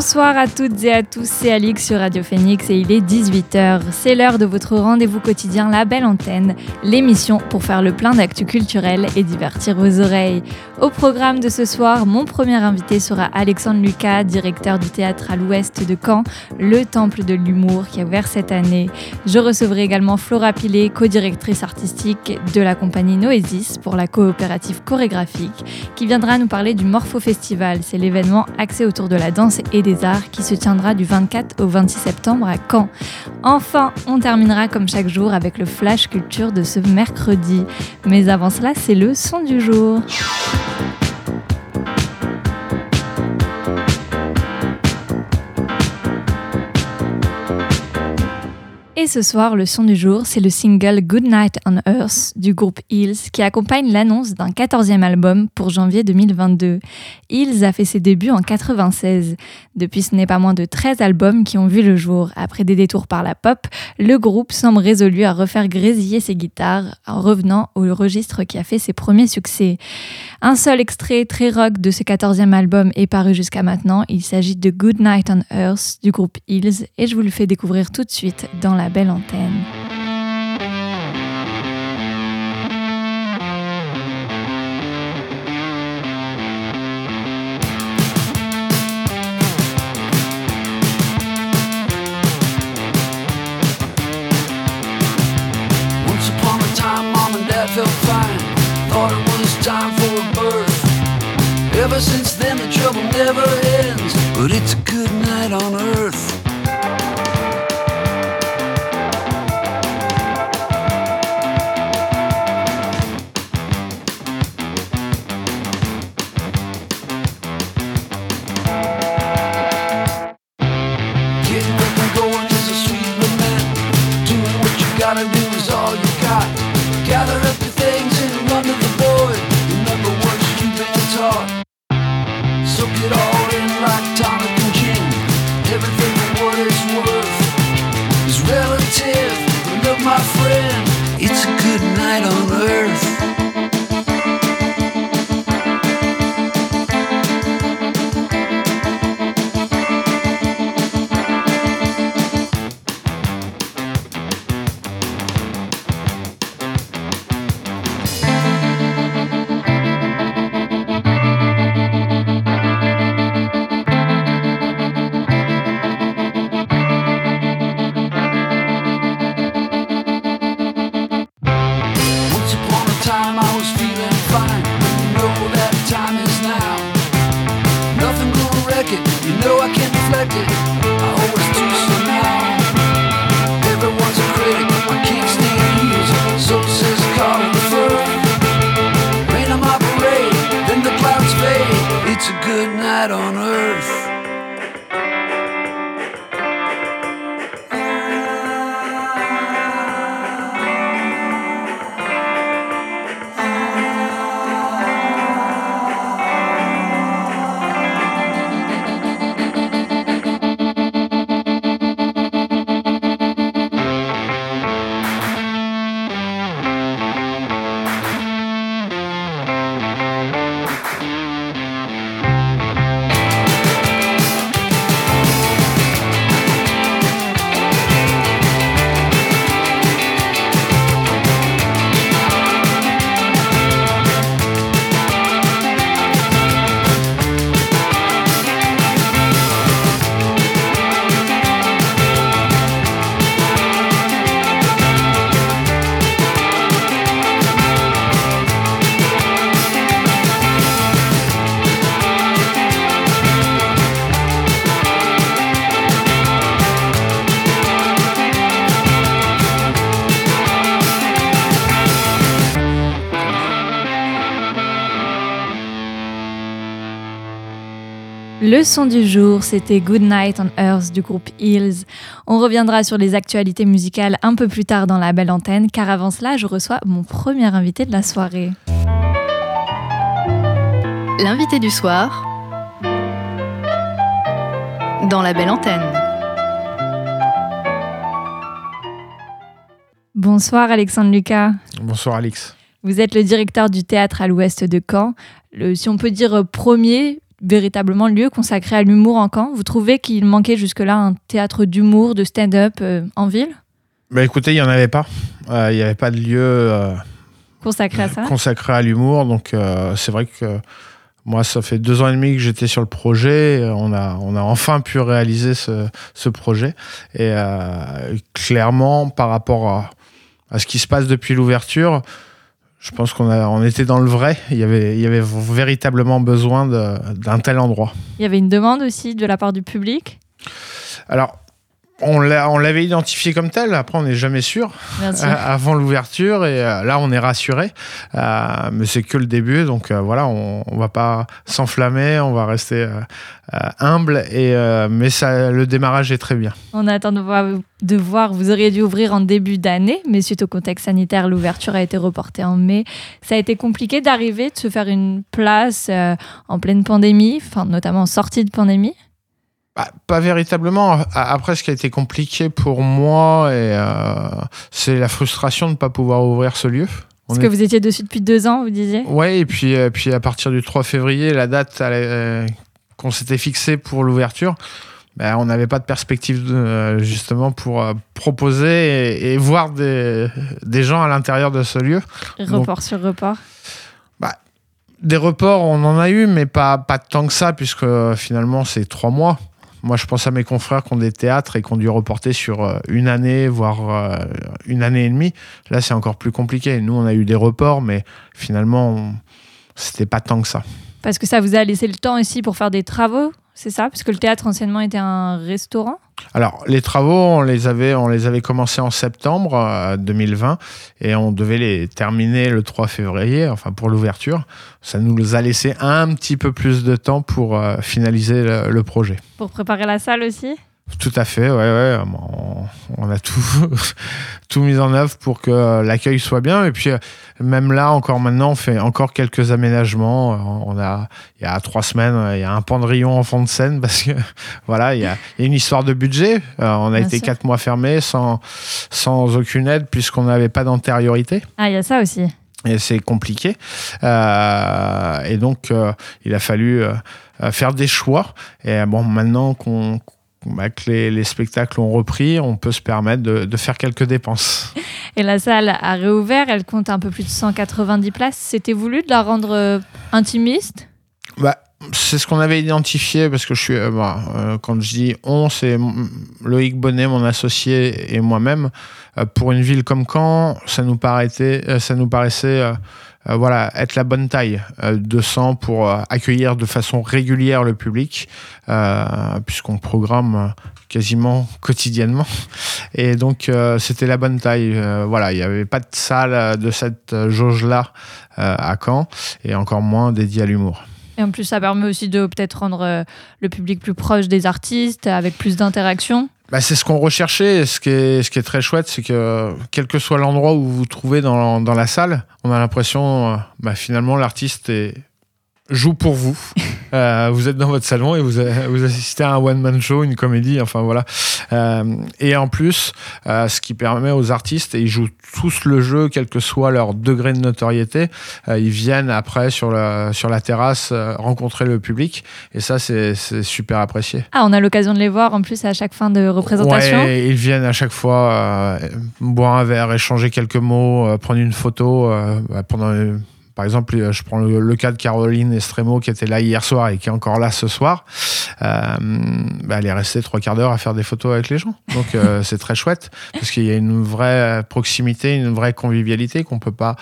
Bonsoir à toutes et à tous, c'est Alix sur Radio Phoenix et il est 18h. C'est l'heure de votre rendez-vous quotidien La Belle Antenne, l'émission pour faire le plein d'actu culturel et divertir vos oreilles. Au programme de ce soir, mon premier invité sera Alexandre Lucas, directeur du théâtre à l'ouest de Caen, le Temple de l'Humour qui a ouvert cette année. Je recevrai également Flora Pilet, co-directrice artistique de la compagnie Noesis pour la coopérative chorégraphique, qui viendra nous parler du Morpho Festival. C'est l'événement axé autour de la danse et des Qui se tiendra du 24 au 26 septembre à Caen. Enfin, on terminera comme chaque jour avec le Flash Culture de ce mercredi. Mais avant cela, c'est le son du jour. Et ce soir, le son du jour, c'est le single Good Night on Earth du groupe Hills qui accompagne l'annonce d'un 14e album pour janvier 2022. Hills a fait ses débuts en 96. Depuis, ce n'est pas moins de 13 albums qui ont vu le jour. Après des détours par la pop, le groupe semble résolu à refaire grésiller ses guitares en revenant au registre qui a fait ses premiers succès. Un seul extrait très rock de ce 14e album est paru jusqu'à maintenant. Il s'agit de Good Night on Earth du groupe Hills et je vous le fais découvrir tout de suite dans la belle antenne. Le son du jour, c'était Good Night on Earth du groupe Hills. On reviendra sur les actualités musicales un peu plus tard dans la belle antenne, car avant cela, je reçois mon premier invité de la soirée. L'invité du soir dans la belle antenne. Bonsoir Alexandre Lucas. Bonsoir Alix. Vous êtes le directeur du théâtre à l'ouest de Caen. Le, si on peut dire premier véritablement lieu consacré à l'humour en Caen. Vous trouvez qu'il manquait jusque-là un théâtre d'humour, de stand-up euh, en ville? Bah Écoutez, il n'y en avait pas. Euh, il n'y avait pas de lieu euh, consacré à ça? Consacré à l'humour. Donc c'est vrai que moi, ça fait deux ans et demi que j'étais sur le projet. On a, on a enfin pu réaliser ce, ce projet. Et clairement, par rapport à, à, ce qui se passe depuis l'ouverture, je pense qu'on on était dans le vrai. Il y avait, il y avait véritablement besoin d'un tel endroit. Il y avait une demande aussi de la part du public? Alors, on l'avait identifié comme tel. Après, on n'est jamais sûr, euh, avant l'ouverture. Et euh, là, on est rassuré. Euh, mais c'est que le début. Donc voilà, on ne va pas s'enflammer. On va rester humble. Et, mais ça, le démarrage est très bien. On attend de voir, de voir. Vous auriez dû ouvrir en début d'année. Mais suite au contexte sanitaire, l'ouverture a été reportée en mai. Ça a été compliqué d'arriver, de se faire une place en pleine pandémie, enfin, notamment en sortie de pandémie. Bah, pas véritablement. Après, ce qui a été compliqué pour moi, euh, c'est la frustration de ne pas pouvoir ouvrir ce lieu. Parce que vous étiez dessus depuis deux ans, vous disiez? Oui, et puis, euh, puis à partir du 3 février, la date euh, qu'on s'était fixée pour l'ouverture, bah, on n'avait pas de perspective justement pour proposer et, voir des, des, gens à l'intérieur de ce lieu. Report sur report? Bah, Des reports, on en a eu, mais pas, pas tant que ça, puisque finalement, c'est trois mois. Moi, je pense à mes confrères qui ont des théâtres et qui ont dû reporter sur euh, une année, voire euh, une année et demie. Là, c'est encore plus compliqué. Nous, on a eu des reports, mais finalement, c'était pas tant que ça. Parce que ça vous a laissé le temps ici pour faire des travaux? C'est ça Parce que le théâtre anciennement était un restaurant? Alors, les travaux, on les avait, on les avait commencés en septembre 2020 euh, et on devait les terminer le 3 février, enfin pour l'ouverture. Ça nous a laissé un petit peu plus de temps pour euh, finaliser le projet. Pour préparer la salle aussi? Tout à fait, ouais, ouais. On, a tout, tout mis en œuvre pour que l'accueil soit bien. Et puis, même là, encore maintenant, on fait encore quelques aménagements. On a, il y a trois semaines, il y a un pendrillon en fond de scène parce que, voilà, il y a, une histoire de budget. Euh, on a été quatre mois fermés sans, sans aucune aide puisqu'on n'avait pas d'antériorité. Ah, il y a ça aussi. Et c'est compliqué. Euh, et donc, euh, il a fallu faire des choix. Et bon, maintenant qu'on bah, que les, spectacles ont repris, on peut se permettre de, faire quelques dépenses. Et la salle a réouvert, elle compte un peu plus de 190 places. C'était voulu de la rendre euh, intimiste? Bah, C'est ce qu'on avait identifié, parce que je suis, euh, bah, euh, quand je dis on, c'est Loïc Bonnet, mon associé, et moi-même. pour une ville comme Caen, ça nous, paraissait, ça nous paraissait euh, voilà, être la bonne taille euh, de sang pour euh, accueillir de façon régulière le public, puisqu'on programme quasiment quotidiennement. Et donc, c'était la bonne taille. voilà, il n'y avait pas de salle de cette jauge-là à Caen, et encore moins dédiée à l'humour. Et en plus, ça permet aussi de peut-être rendre le public plus proche des artistes, avec plus d'interaction. Bah, c'est ce qu'on recherchait. Ce qui, est, ce qui est très chouette, c'est que quel que soit l'endroit où vous vous trouvez dans, dans la salle, on a l'impression, euh, bah, finalement, l'artiste joue pour vous. Euh, vous êtes dans votre salon et vous, vous assistez à un one-man show, une comédie, enfin voilà. Euh, et en plus, euh, ce qui permet aux artistes, et ils jouent tous le jeu, quel que soit leur degré de notoriété, ils viennent après sur la, sur la terrasse rencontrer le public. Et ça, c'est super apprécié. Ah, on a l'occasion de les voir en plus à chaque fin de représentation. Ouais, ils viennent à chaque fois boire un verre, échanger quelques mots, prendre une photo bah, pendant par exemple, euh, je prends le, cas de Caroline Estremo qui était là hier soir et qui est encore là ce soir. Euh, bah, elle est restée trois quarts d'heure à faire des photos avec les gens. Donc euh, c'est très chouette parce qu'il y a une vraie proximité, une vraie convivialité qu'on peut pas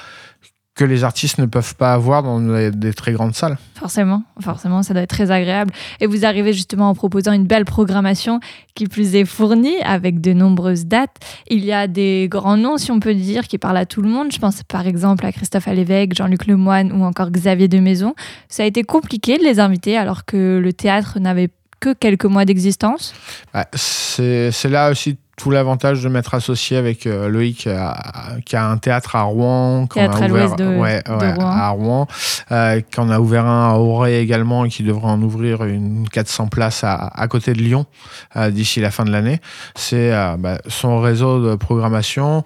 que les artistes ne peuvent pas avoir dans des, des très grandes salles. Forcément, forcément, ça doit être très agréable. Et vous arrivez justement en proposant une belle programmation qui plus est fournie avec de nombreuses dates. Il y a des grands noms, si on peut dire, qui parlent à tout le monde. Je pense par exemple à Christophe Alévèque, Jean-Luc Lemoine ou encore Xavier de Maison. Ça a été compliqué de les inviter alors que le théâtre n'avait que quelques mois d'existence. Bah, c'est là aussi tout l'avantage de m'être associé avec euh, Loïc euh, qui a un théâtre à Rouen qu'on a à ouvert de- ouais, de ouais, Rouen. à Rouen euh, qu'on a ouvert un à Auray également et qui devrait en ouvrir une 400 places à, à côté de Lyon euh, d'ici la fin de l'année c'est bah, son réseau de programmation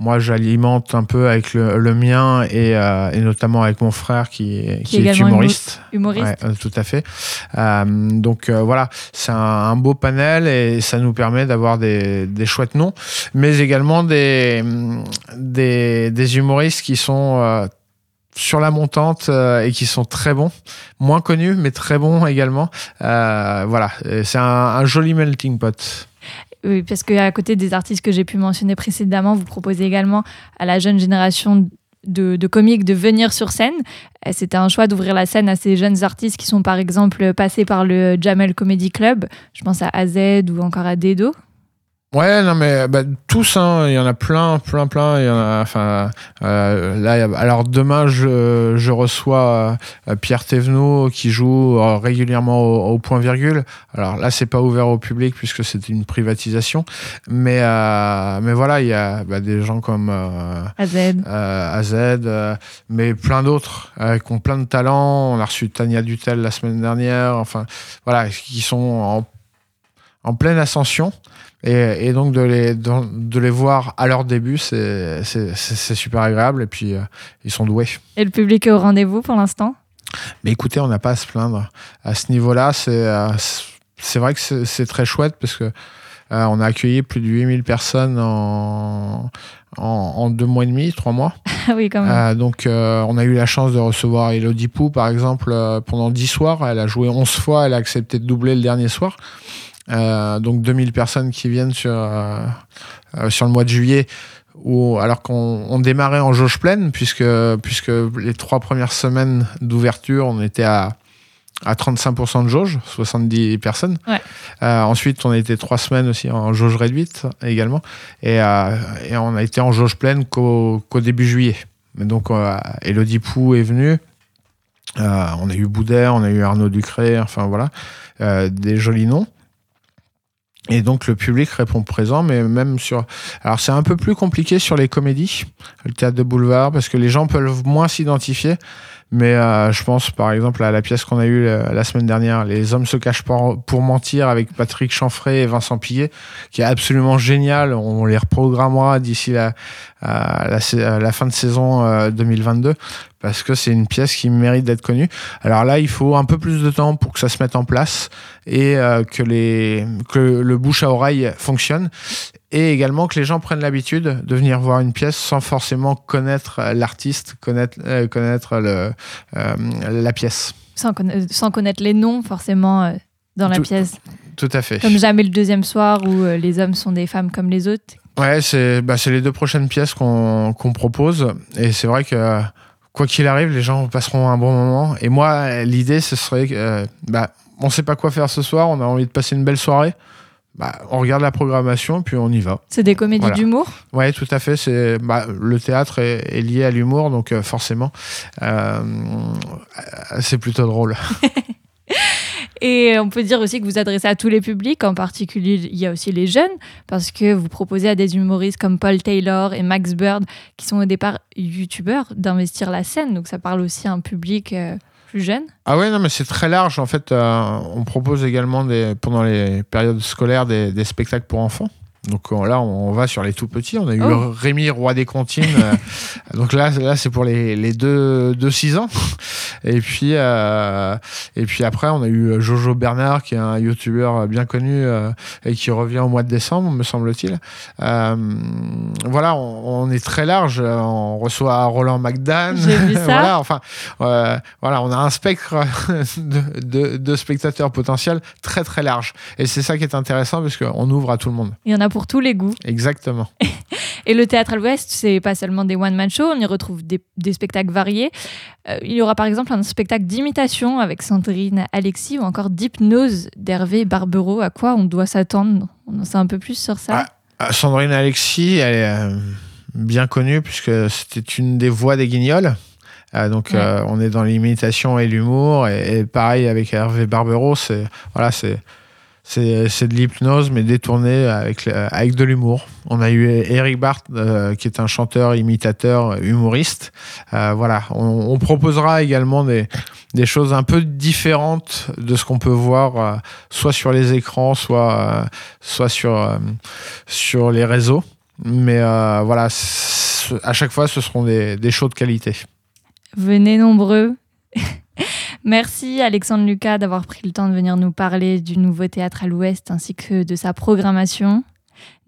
moi, j'alimente un peu avec le, le mien et, euh, et notamment avec mon frère qui, qui, est également humoriste. Humoriste. Ouais, euh, tout à fait. Euh, donc euh, voilà, c'est un, un beau panel et ça nous permet d'avoir des, des chouettes noms, mais également des, des, des humoristes qui sont euh, sur la montante euh, et qui sont très bons, moins connus mais très bons également. Euh, voilà, c'est un, un joli melting pot. Oui, parce qu'à côté des artistes que j'ai pu mentionner précédemment, vous proposez également à la jeune génération de, comiques de venir sur scène. Et C'était un choix d'ouvrir la scène à ces jeunes artistes qui sont par exemple passés par le Jamel Comedy Club. Je pense à AZ ou encore à Dedo. Ouais, non, mais bah, tous, hein, il y en a plein, plein, plein. Il y en a, enfin, euh, là, alors demain, je, je reçois euh, Pierre Thévenot qui joue euh, régulièrement au, au point virgule. Alors là, c'est pas ouvert au public puisque c'est une privatisation, mais euh, mais voilà, il y a bah, des gens comme AZ. euh, AZ, euh, mais plein d'autres euh, qui ont plein de talents. On a reçu Tania Dutel la semaine dernière. Enfin, voilà, qui sont en, en pleine ascension. Et, et donc de les, de, de les voir à leur début, c'est super agréable. Et puis, euh, ils sont doués. Et le public est au rendez-vous pour l'instant? Mais écoutez, on n'a pas à se plaindre. À ce niveau-là, c'est euh, vrai que c'est très chouette parce que euh, on a accueilli plus de 8000 personnes en, en, en deux mois et demi, trois mois. Ah oui, quand même. Euh, donc, euh, on a eu la chance de recevoir Elodie Pou, par exemple, pendant 10 soirs. Elle a joué 11 fois, elle a accepté de doubler le dernier soir. Euh, donc, 2000 personnes qui viennent sur, euh, euh, sur le mois de juillet, où, alors qu'on on démarrait en jauge pleine, puisque, puisque les trois premières semaines d'ouverture, on était à, à 35% de jauge, 70 personnes. Ouais. Euh, ensuite, on a été trois semaines aussi en jauge réduite également. Et, euh, et on a été en jauge pleine qu'au début juillet. Mais donc, euh, Elodie Pou est venue. On a eu Boudet, on a eu Arnaud Ducré, enfin voilà, des jolis noms. Et donc le public répond présent, mais même sur. Alors c'est un peu plus compliqué sur les comédies, le théâtre de boulevard, parce que les gens peuvent moins s'identifier. Mais euh, je pense par exemple à la pièce qu'on a eue la, la semaine dernière, Les hommes se cachent pour, mentir, avec Patrick Chanfray et Vincent Pillet, qui est absolument génial. On les reprogrammera d'ici la, la, la fin de saison euh, 2022 parce que c'est une pièce qui mérite d'être connue. Alors là, il faut un peu plus de temps pour que ça se mette en place et euh, que, les, que le bouche à oreille fonctionne et également que les gens prennent l'habitude de venir voir une pièce sans forcément connaître l'artiste, connaître, euh, connaître le, euh, la pièce. Sans, conna- sans connaître les noms, forcément, euh, dans la Tout- pièce. Tout à fait. Comme jamais le deuxième soir où euh, les hommes sont des femmes comme les autres. Ouais, c'est bah, c'est les deux prochaines pièces qu'on propose. Et c'est vrai que quoi qu'il arrive, les gens passeront un bon moment. Et moi, l'idée, ce serait que, euh, bah, on sait pas quoi faire ce soir, on a envie de passer une belle soirée. Bah, on regarde la programmation, puis on y va. C'est des comédies Voilà. d'humour? Ouais, tout à fait. C'est bah, le théâtre est, est lié à l'humour, donc euh, forcément, euh, c'est plutôt drôle. Et on peut dire aussi que vous adressez à tous les publics, en particulier il y a aussi les jeunes, parce que vous proposez à des humoristes comme Paul Taylor et Max Bird, qui sont au départ youtubeurs, d'investir la scène. Donc ça parle aussi à un public euh, plus jeune. Ah ouais, non, mais c'est très large. En fait, euh, on propose également pendant les périodes scolaires des spectacles pour enfants. Donc euh, là, on va sur les tout petits. On a eu Oh. Rémi, roi des comptines. euh, donc là, là c'est pour les, les 2 deux, 6 ans. Et puis, euh, et puis après, on a eu Jojo Bernard, qui est un youtubeur bien connu euh, et qui revient au mois de décembre, me semble-t-il. Euh, voilà, on, on est très large. On reçoit Roland McDan. J'ai vu ça. voilà, enfin, voilà, on a un spectre de, de- de spectateurs potentiels très très large. Et c'est ça qui est intéressant parce qu'on ouvre à tout le monde. Il y en a pour tous les goûts. Exactement. Et le théâtre à l'Ouest, c'est pas seulement des one-man shows, on y retrouve des, des spectacles variés. Euh, il y aura par exemple un spectacle d'imitation avec Sandrine Alexis ou encore d'hypnose d'Hervé Barbero. À quoi on doit s'attendre? On en sait un peu plus sur ça? Ah, Sandrine Alexis, elle est euh, bien connue puisque c'était une des voix des Guignols. Euh, donc Ouais. euh, on est dans l'imitation et l'humour et, et pareil avec Hervé Barbero, c'est voilà, c'est c'est c'est de l'hypnose mais détourné avec le- avec de l'humour. On a eu Eric Barth euh, qui est un chanteur, imitateur, humoriste. Euh, voilà, on, proposera également des des choses un peu différentes de ce qu'on peut voir euh, soit sur les écrans, soit euh, soit sur euh, sur les réseaux. Mais euh, voilà, à chaque fois, ce seront des, des shows de qualité. Venez nombreux. Merci Alexandre Lucas d'avoir pris le temps de venir nous parler du nouveau théâtre à l'Ouest ainsi que de sa programmation.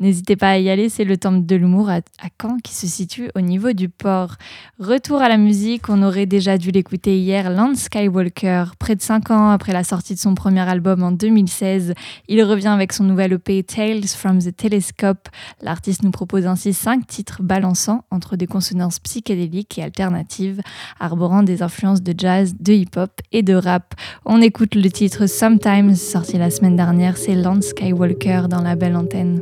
N'hésitez pas à y aller, c'est le Temple de l'humour à, Caen qui se situe au niveau du port. Retour à la musique, on aurait déjà dû l'écouter hier, Lance Skywalker. Près de 5 ans après la sortie de son premier album en 2016, il revient avec son nouvel EP Tales from the Telescope. L'artiste nous propose ainsi 5 titres balançant entre des consonances psychédéliques et alternatives arborant des influences de jazz, de hip-hop et de rap. On écoute le titre Sometimes, sorti la semaine dernière, c'est Lance Skywalker dans la belle antenne.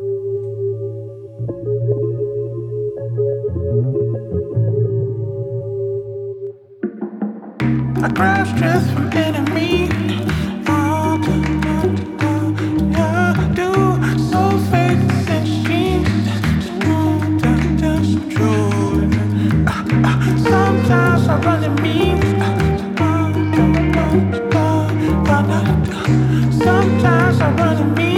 Sometimes I run in memes.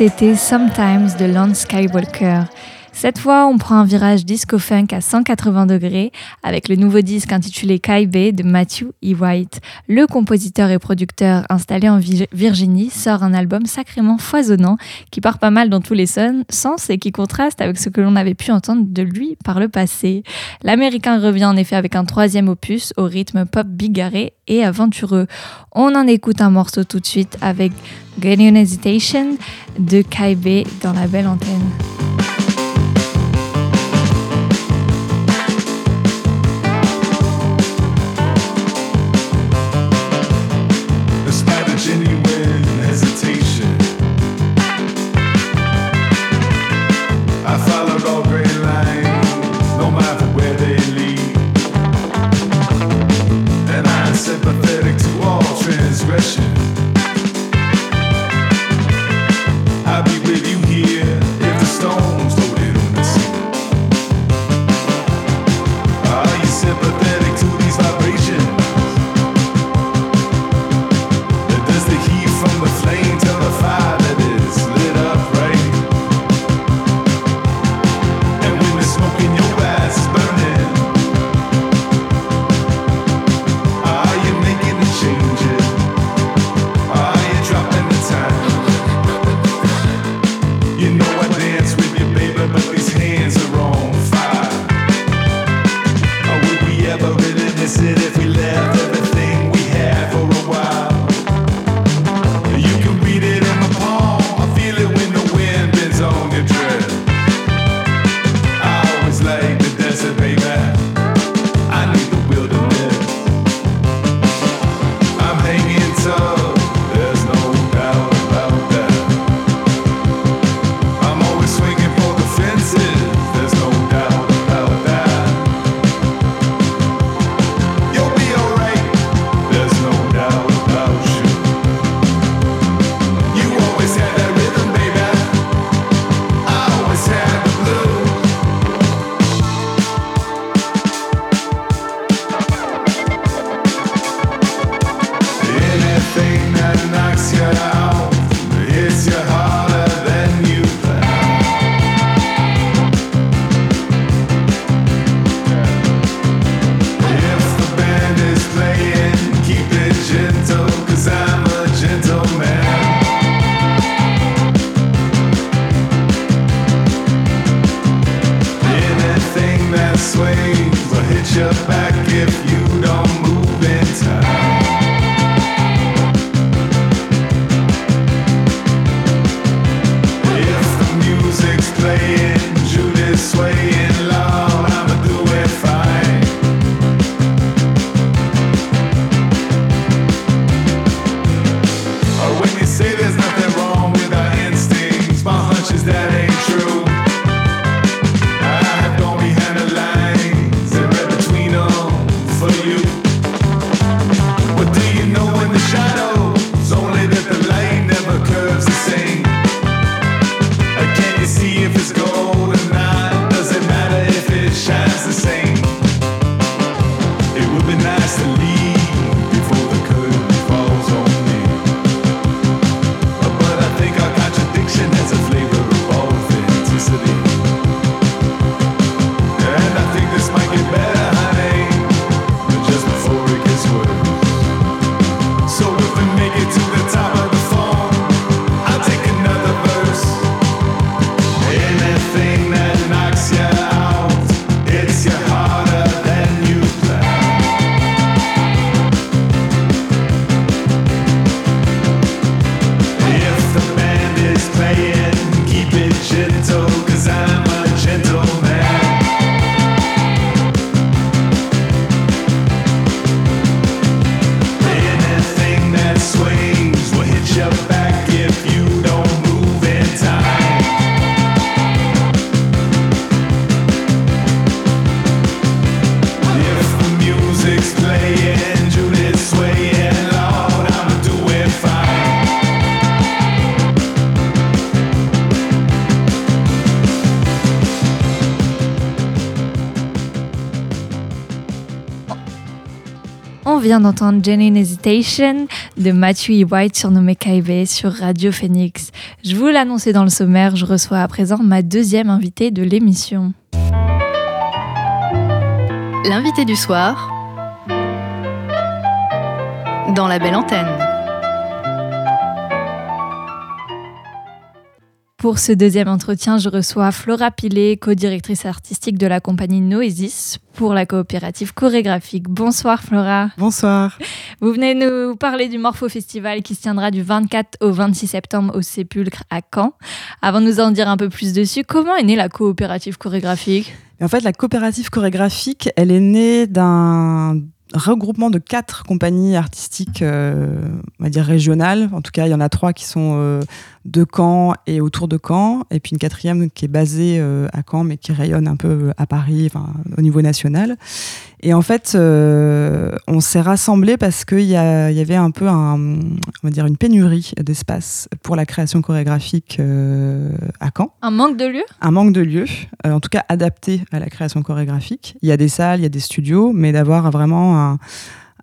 C'était Sometimes de Lance Skywalker. Cette fois, on prend un virage disco-funk à 180 degrés avec le nouveau disque intitulé Kaibé de Matthew E. White. Le compositeur et producteur installé en Virginie sort un album sacrément foisonnant qui part pas mal dans tous les sens et qui contraste avec ce que l'on avait pu entendre de lui par le passé. L'Américain revient en effet avec un troisième opus au rythme pop bigarré et aventureux. On en écoute un morceau tout de suite avec Getting Hesitation de Kaibé dans la belle antenne. D'entendre Jenny Hesitation de Matthew E. White surnommé Kaibe sur Radio Phoenix. Je vous l'annonçais dans le sommaire, je reçois à présent ma deuxième invitée de l'émission. L'invité du soir dans la belle antenne. Pour ce deuxième entretien, je reçois Flora Pilet, co-directrice artistique de la compagnie Noesis pour la coopérative chorégraphique. Bonsoir Flora. Bonsoir. Vous venez nous parler du Morpho Festival qui se tiendra du 24 au 26 septembre au Sépulcre à Caen. Avant de nous en dire un peu plus dessus, comment est née la coopérative chorégraphique? En fait, la coopérative chorégraphique, elle est née d'un regroupement de quatre compagnies artistiques, euh, on va dire régionales. En tout cas, il y en a trois qui sont euh, de Caen et autour de Caen, et puis une quatrième qui est basée euh, à Caen, mais qui rayonne un peu à Paris, enfin, au niveau national. Et en fait, euh, on s'est rassemblés parce qu'il y, y avait un peu un, on va dire une pénurie d'espace pour la création chorégraphique euh, à Caen Un manque de lieu un manque de lieux, euh, en tout cas adapté à la création chorégraphique. Il y a des salles, il y a des studios, mais d'avoir vraiment un, euh,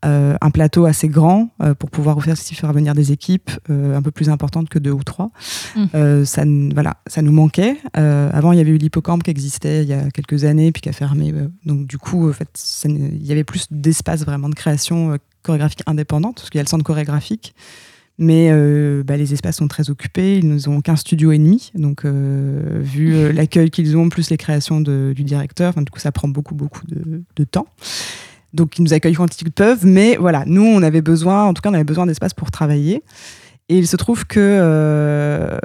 un plateau assez grand euh, pour pouvoir aussi faire venir des équipes euh, un peu plus importantes que deux ou trois. Mm. Euh, ça, voilà, ça nous manquait. Euh, avant, il y avait eu l'hippocampe qui existait il y a quelques années, puis qui a fermé. euh, donc du coup, en fait, ça il y avait plus d'espace vraiment de création euh, chorégraphique indépendante, parce qu'il y a le centre chorégraphique. Mais euh, bah, les espaces sont très occupés, ils nous ont qu'un studio et demi, donc euh, vu euh, l'accueil qu'ils ont, plus les créations de- du directeur, du coup ça prend beaucoup beaucoup de, de temps. Donc ils nous accueillent quand ils peuvent, mais voilà, nous on avait besoin, en tout cas on avait besoin d'espace pour travailler. Et il se trouve que euh,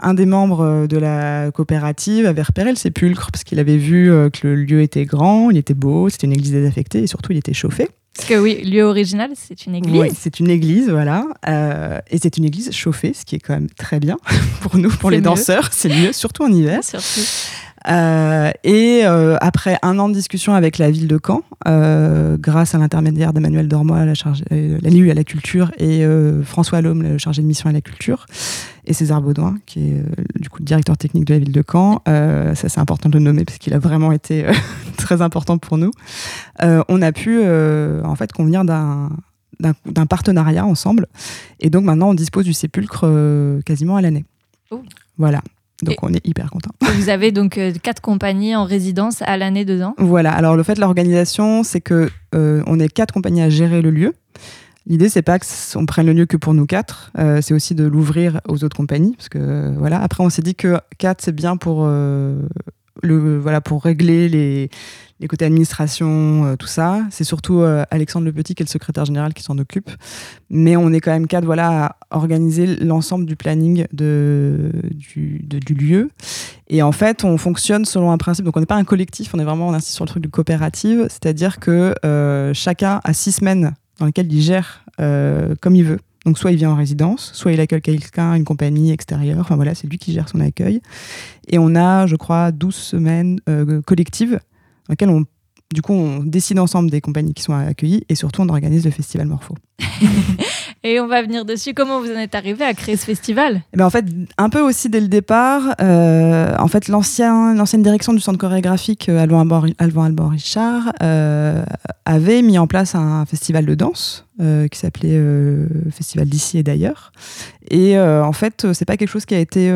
un des membres de la coopérative avait repéré le sépulcre parce qu'il avait vu euh, que le lieu était grand, il était beau, c'était une église désaffectée et surtout il était chauffé. Parce que oui, lieu original, c'est une église. Oui, c'est une église, voilà. Euh, et c'est une église chauffée, ce qui est quand même très bien pour nous, pour les mieux. danseurs. C'est mieux, surtout en hiver. Surtout. Euh, et euh, après un an de discussion avec la ville de Caen, euh, grâce à l'intermédiaire d'Emmanuel Dormois, la, chargée- euh, la LIU à la culture, et euh, François Lhomme, le chargé de mission à la culture, et César Baudouin, qui est euh, du coup le directeur technique de la ville de Caen, euh, ça c'est important de le nommer parce qu'il a vraiment été euh, très important pour nous, euh, on a pu euh, en fait convenir d'un d'un- partenariat ensemble. Et donc maintenant, on dispose du sépulcre euh, quasiment à l'année. Oh. Voilà. Donc Et- on est hyper contents. Et Vous avez donc euh, quatre compagnies en résidence à l'année dedans? Voilà. Alors le fait de l'organisation, c'est que euh, on est quatre compagnies à gérer le lieu. L'idée, c'est pas qu'on prenne le lieu que pour nous quatre, euh, c'est aussi de l'ouvrir aux autres compagnies, parce que voilà. Après, on s'est dit que quatre, c'est bien pour euh, le voilà pour régler les, les côtés administration, euh, tout ça. C'est surtout euh, Alexandre Le Petit qui est le secrétaire général qui s'en occupe. Mais on est quand même quatre voilà à organiser l'ensemble du planning de, du, lieu. Et en fait, on fonctionne selon un principe. Donc, on n'est pas un collectif, on est vraiment, on insiste sur le truc de coopérative. C'est-à-dire que euh, chacun a six semaines dans lesquelles il gère comme il veut. Donc, soit il vient en résidence, soit il accueille quelqu'un, une compagnie extérieure. Enfin, voilà, c'est lui qui gère son accueil. Et on a, je crois, 12 semaines collectives dans lesquelles on. Du coup, on décide ensemble des compagnies qui sont accueillies et surtout, on organise le festival Morpho. Et on va venir dessus. Comment vous en êtes arrivé à créer ce festival? Eh ben, en fait, un peu aussi dès le départ, euh, en fait, l'ancien, l'ancienne direction du centre chorégraphique euh, Alban Alban Richard euh, avait mis en place un festival de danse euh, qui s'appelait euh, Festival d'ici et d'ailleurs. Et euh, en fait, c'est pas quelque chose qui a été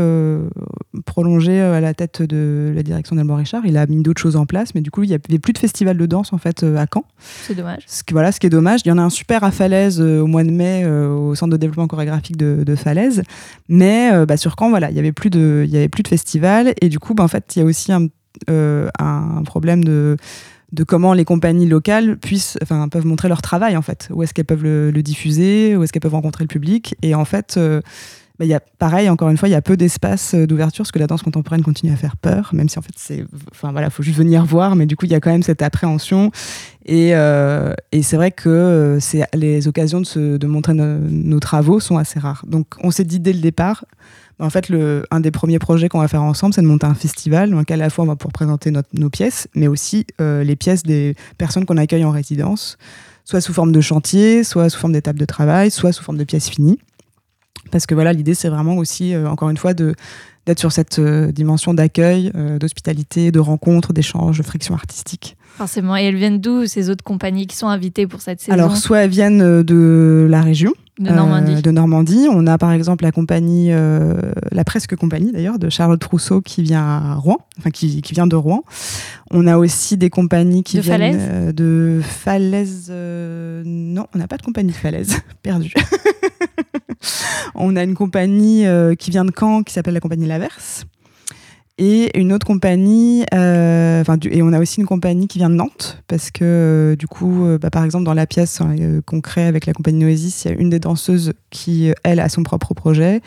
prolongé à la tête de la direction d'Alban Richard. Il a mis d'autres choses en place, mais du coup, il y avait plus de festival de danse en fait à Caen. C'est dommage. Ce qui, voilà, ce qui est dommage. Il y en a un super à Falaise au mois de mai au centre de développement chorégraphique de, de Falaise. Mais bah, sur Caen, voilà, il y avait plus de, il y avait plus de festival. Et du coup, bah, en fait, il y a aussi un, un problème de de comment les compagnies locales puissent, enfin, peuvent montrer leur travail en fait. Où est-ce qu'elles peuvent le, diffuser, où est-ce qu'elles peuvent rencontrer le public. Et en fait, euh, bah, y a pareil, encore une fois, il y a peu d'espace euh, d'ouverture parce que la danse contemporaine continue à faire peur, même si en fait c'est, enfin voilà, faut juste venir voir, mais du coup il y a quand même cette appréhension et, euh, et c'est vrai que euh, les occasions de, se, de montrer no- nos travaux sont assez rares. Donc on s'est dit dès le départ, en fait le, un des premiers projets qu'on va faire ensemble, c'est de monter un festival dans lequel à la fois on va pouvoir présenter notre- nos pièces, mais aussi euh, les pièces des personnes qu'on accueille en résidence, soit sous forme de chantier, soit sous forme d'étapes de travail, soit sous forme de pièces finies. Parce que voilà, l'idée, c'est vraiment aussi, euh, encore une fois, de d'être sur cette euh, dimension d'accueil, euh, d'hospitalité, de rencontre, d'échange, de friction artistique. Forcément. Et elles viennent d'où ces autres compagnies qui sont invitées pour cette saison? Alors, soit elles viennent de la région, de Normandie euh, de Normandie. On a par exemple la compagnie, euh, la presque compagnie d'ailleurs, de Charlotte Trousseau qui vient à Rouen, enfin qui, qui vient de Rouen. On a aussi des compagnies qui De viennent Falaise euh, de Falaise. non, on n'a pas de compagnie de Falaise, perdu. on a une compagnie qui vient de Caen qui s'appelle la compagnie Laverse. Et une autre compagnie, euh, du- et on a aussi une compagnie qui vient de Nantes, parce que euh, du coup, euh, bah, par exemple, dans la pièce euh, qu'on crée avec la compagnie Noésis, il y a une des danseuses qui, euh, elle, a son propre projet.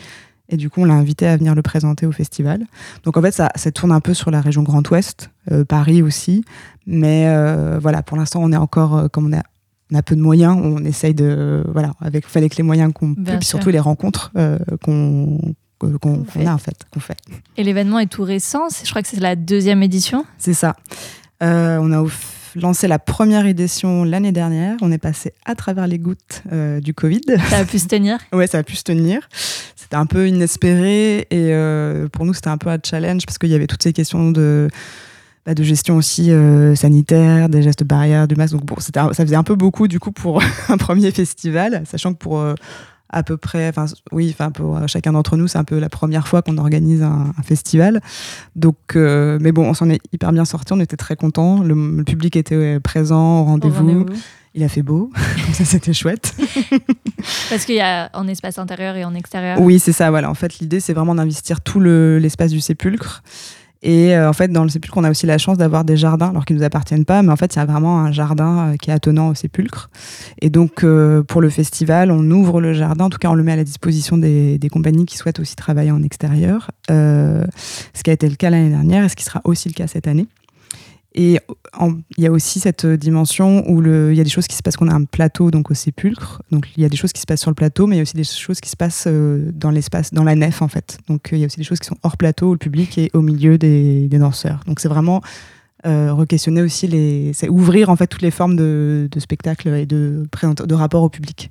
Et du coup, on l'a invitée à venir le présenter au festival. Donc en fait, ça, ça tourne un peu sur la région Grand Ouest, euh, Paris aussi. Mais euh, voilà, pour l'instant, on est encore, comme on a, on a peu de moyens, on essaye de. Voilà, avec, fallait que les moyens qu'on peut, puis surtout les rencontres euh, qu'on qu'on qu'on fait. a en fait, qu'on fait. Et l'événement est tout récent. Je crois que c'est la deuxième édition. C'est ça. Euh, on a lancé la première édition l'année dernière. On est passé à travers les gouttes euh, du Covid. Ça a pu se tenir. ouais, ça a pu se tenir. C'était un peu inespéré et euh, pour nous, c'était un peu un challenge parce qu'il y avait toutes ces questions de, bah, de gestion aussi euh, sanitaire, des gestes barrières, du masque. Donc bon, ça faisait un peu beaucoup du coup pour un premier festival, sachant que pour euh, à peu près, enfin oui, enfin pour euh, chacun d'entre nous, c'est un peu la première fois qu'on organise un, un festival. Donc, euh, mais bon, on s'en est hyper bien sorti. On était très contents. Le, le public était euh, présent au rendez-vous. Il a fait beau, donc ça c'était chouette. Parce qu'il y a en espace intérieur et en extérieur. Oui, c'est ça. Voilà. En fait, l'idée c'est vraiment d'investir tout le- l'espace du sépulcre. Et euh, en fait, dans le sépulcre, on a aussi la chance d'avoir des jardins, alors qu'ils ne nous appartiennent pas, mais en fait, il y a vraiment un jardin euh, qui est attenant au sépulcre. Et donc, euh, pour le festival, on ouvre le jardin, en tout cas, on le met à la disposition des, des compagnies qui souhaitent aussi travailler en extérieur, euh, ce qui a été le cas l'année dernière et ce qui sera aussi le cas cette année. Et il y a aussi cette dimension où il y a des choses qui se passent, qu'on a un plateau donc au sépulcre, donc il y a des choses qui se passent sur le plateau, mais il y a aussi des choses qui se passent euh, dans l'espace, dans la nef en fait. Donc euh, il y a aussi des choses qui sont hors plateau, où le public est au milieu des, des danseurs. Donc c'est vraiment euh, re-questionner aussi les, c'est ouvrir en fait toutes les formes de, de spectacle et de, de rapport au public.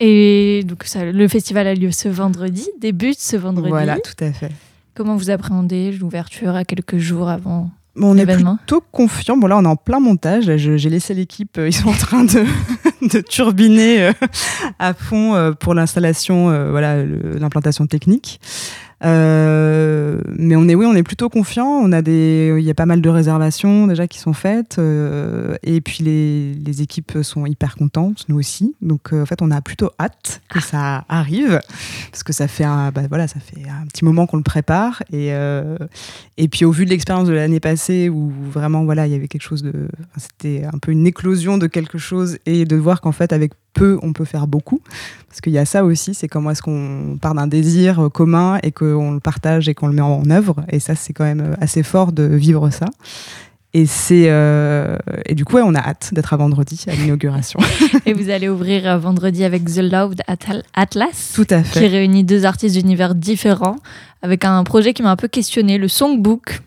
Et donc ça, le festival a lieu ce vendredi, débute ce vendredi. Voilà, tout à fait. Comment vous appréhendez l'ouverture à quelques jours avant? On est plutôt confiant. Bon, là, on est en plein montage. J'ai laissé l'équipe. euh, Ils sont en train de, de turbiner euh, à fond euh, pour l'installation, voilà, l'implantation technique. Euh, mais on est, oui, on est plutôt confiant. On a des, il y a pas mal de réservations déjà qui sont faites. euh, et puis les, les équipes sont hyper contentes, nous aussi. Donc, euh, en fait, on a plutôt hâte que ça arrive parce que ça fait un, bah, voilà, ça fait un petit moment qu'on le prépare et et puis au vu de l'expérience de l'année passée où vraiment voilà il y avait quelque chose de, c'était un peu une éclosion de quelque chose et de voir qu'en fait avec peu on peut faire beaucoup parce qu'il y a ça aussi c'est comment est-ce qu'on part d'un désir euh, commun et qu'on le partage et qu'on le met en œuvre et ça c'est quand même euh, assez fort de vivre ça. Et c'est euh, et du coup ouais, on a hâte d'être à vendredi à l'inauguration. Et vous allez ouvrir vendredi avec The Loud Atlas, Tout à qui fait. réunit deux artistes d'univers différents, avec un projet qui m'a un peu questionné, le Songbook.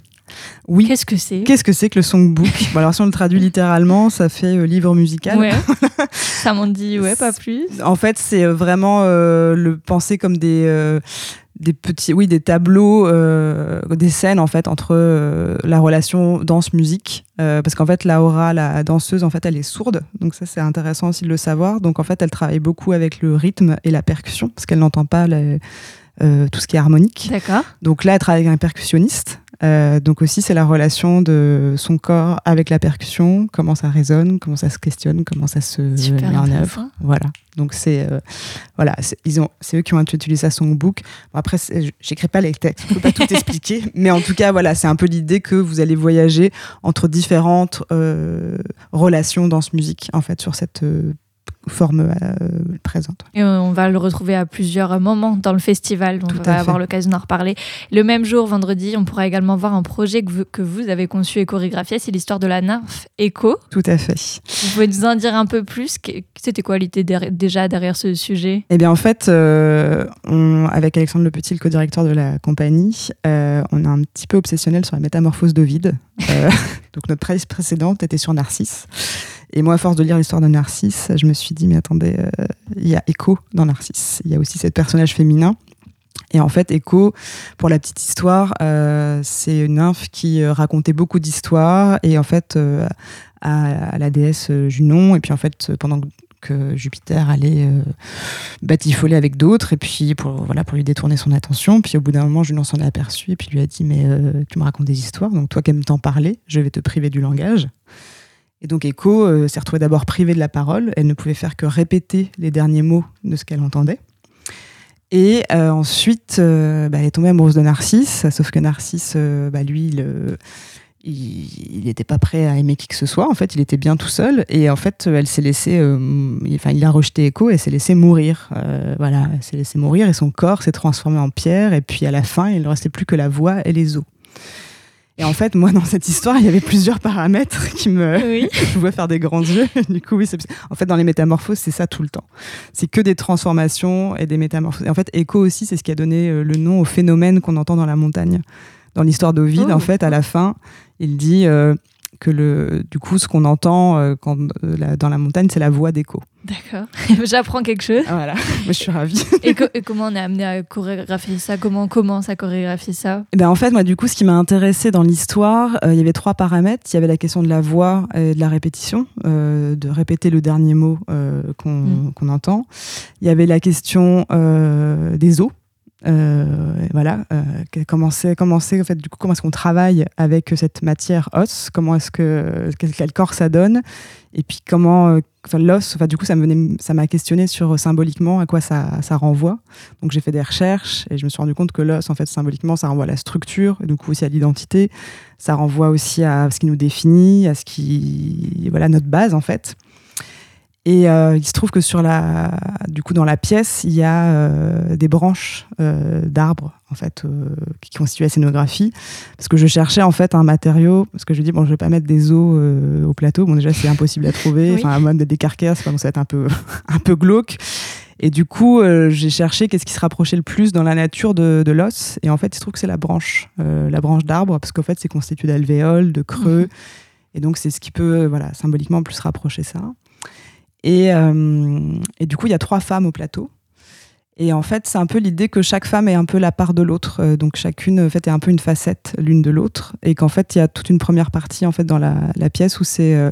Oui. Qu'est-ce que c'est? Qu'est-ce que c'est que le songbook? Bon, Alors si on le traduit littéralement, ça fait euh, livre musical. Ouais. Ça m'en dit, ouais, pas plus. En fait, c'est euh, vraiment euh, le penser comme des des petits, oui, des tableaux, euh, des scènes en fait entre euh, la relation danse-musique, Euh, parce qu'en fait, Laura, la danseuse, en fait, elle est sourde, donc ça c'est intéressant aussi de le savoir. Donc en fait, elle travaille beaucoup avec le rythme et la percussion, parce qu'elle n'entend pas les- tout ce qui est harmonique. D'accord. Donc là, elle travaille avec un percussionniste. Euh, donc aussi, c'est la relation de son corps avec la percussion, comment ça résonne, comment ça se questionne, comment ça se Super met en œuvre. Voilà. Donc c'est euh, voilà, ils ont, c'est eux qui ont utilisé ça songbook. Bon, après, j'écris pas les textes, je peux pas tout expliquer, mais en tout cas, voilà, c'est un peu l'idée que vous allez voyager entre différentes euh, relations dans ce musique, en fait, sur cette euh, forme euh, présente. Et on va le retrouver à plusieurs moments dans le festival. On Tout va avoir l'occasion d'en reparler. Le même jour, vendredi, on pourra également voir un projet que vous, que vous avez conçu et chorégraphié. C'est l'histoire de la nymphe Echo. Tout à fait. Vous pouvez nous en dire un peu plus? C'était quoi l'idée derrière- déjà derrière ce sujet? Eh bien, en fait, euh, on- avec Alexandre Le Petit, le co-directeur de la compagnie, euh, on est un petit peu obsessionnel sur la métamorphose d'Ovide. Euh, donc, notre presse précédente était sur Narcisse. Et moi, à force de lire l'histoire de Narcisse, je me suis dit, mais attendez, euh, il y a Echo dans Narcisse. Il y a aussi ce personnage féminin. Et en fait, Echo, pour la petite histoire, euh, c'est une nymphe qui euh, racontait beaucoup d'histoires et en fait à, la déesse Junon. Et puis en fait, pendant que Jupiter allait euh, batifoler avec d'autres, et puis pour, voilà, pour lui détourner son attention. Puis au bout d'un moment, Junon s'en est aperçu et puis lui a dit Mais tu me racontes des histoires, donc toi qui aimes t'en parler, je vais te priver du langage. Et donc Echo euh, s'est retrouvée d'abord privée de la parole. Elle ne pouvait faire que répéter les derniers mots de ce qu'elle entendait. Et euh, ensuite, euh, bah, elle est tombée amoureuse de Narcisse, sauf que Narcisse, bah, lui, il, n'était pas prêt à aimer qui que ce soit. En fait, il était bien tout seul. Et en fait, elle s'est laissée, enfin, il a rejeté Echo et s'est laissé mourir. Voilà, elle s'est laissée mourir et son corps s'est transformé en pierre. Et puis à la fin, il ne restait plus que la voix et les os. Et en fait, moi, dans cette histoire, il y avait plusieurs paramètres qui me, Oui. je vois faire des grands yeux. Du coup, oui, c'est- en fait, dans les métamorphoses, c'est ça tout le temps. C'est que des transformations et des métamorphoses. Et en fait, Echo aussi, c'est ce qui a donné euh, le nom au phénomène qu'on entend dans la montagne. Dans l'histoire d'Ovide, Oh. en fait, à la fin, il dit euh, que le, du coup, ce qu'on entend euh, quand, euh, la- dans la montagne, c'est la voix d'Echo. D'accord. J'apprends quelque chose. Ah, voilà, je suis ravie. Et, co- et comment on est amené à chorégraphier ça? Comment on commence à chorégraphier ça? Eh ben, en fait, moi, du coup, ce qui m'a intéressé dans l'histoire, euh, il y avait trois paramètres. Il y avait la question de la voix et de la répétition, euh, de répéter le dernier mot euh, qu'on Mm. qu'on entend. Il y avait la question des os. Euh, voilà, euh, comment c'est, comment c'est, en fait, du coup, comment est-ce qu'on travaille avec cette matière os? Comment est-ce que quel, corps ça donne? Et puis comment, euh, enfin, l'os, enfin, du coup, ça me ça m'a questionné sur euh, symboliquement à quoi ça, ça renvoie. Donc j'ai fait des recherches et je me suis rendu compte que l'os, en fait, symboliquement, ça renvoie à la structure, et du coup aussi à l'identité. Ça renvoie aussi à ce qui nous définit, à ce qui, voilà, notre base, en fait. Et euh, il se trouve que sur la, du coup, dans la pièce, il y a euh, des branches euh, d'arbres, en fait, euh, qui constituent la scénographie. Parce que je cherchais, en fait, un matériau, parce que je dis, bon, je vais pas mettre des os euh, au plateau. Bon, déjà, c'est impossible à trouver. Oui. Enfin, à moins de mettre des carcaires, ça va être un peu, un peu glauque. Et du coup, euh, j'ai cherché qu'est-ce qui se rapprochait le plus dans la nature de, de l'os. Et en fait, il se trouve que c'est la branche, euh, la branche d'arbre, parce qu'en fait, c'est constitué d'alvéoles, de creux. Et donc, c'est ce qui peut, voilà, symboliquement plus rapprocher ça. Et, euh, et du coup, il y a trois femmes au plateau. Et en fait, c'est un peu l'idée que chaque femme est un peu la part de l'autre. Euh, donc, chacune, en fait, est un peu une facette l'une de l'autre. Et qu'en fait, il y a toute une première partie, en fait, dans la, pièce où c'est. euh,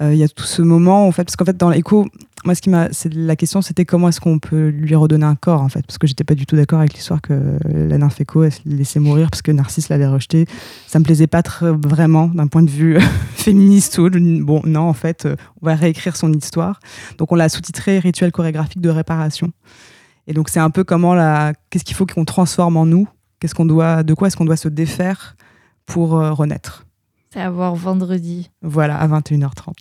il y a tout ce moment, en fait, parce qu'en fait, dans l'écho, moi, ce qui m'a, c'est la question, c'était comment est-ce qu'on peut lui redonner un corps, en fait, parce que j'étais pas du tout d'accord avec l'histoire que la se laissait mourir parce que Narcisse l'avait rejetée. Ça me plaisait pas très, vraiment d'un point de vue féministe ou bon, non, en fait, euh, on va réécrire son histoire. Donc, on l'a sous-titré rituel chorégraphique de réparation. Et donc, c'est un peu comment la, qu'est-ce qu'il faut qu'on transforme en nous, qu'est-ce qu'on doit, de quoi est-ce qu'on doit se défaire pour euh, renaître? C'est à voir vendredi. Voilà, à 21h30.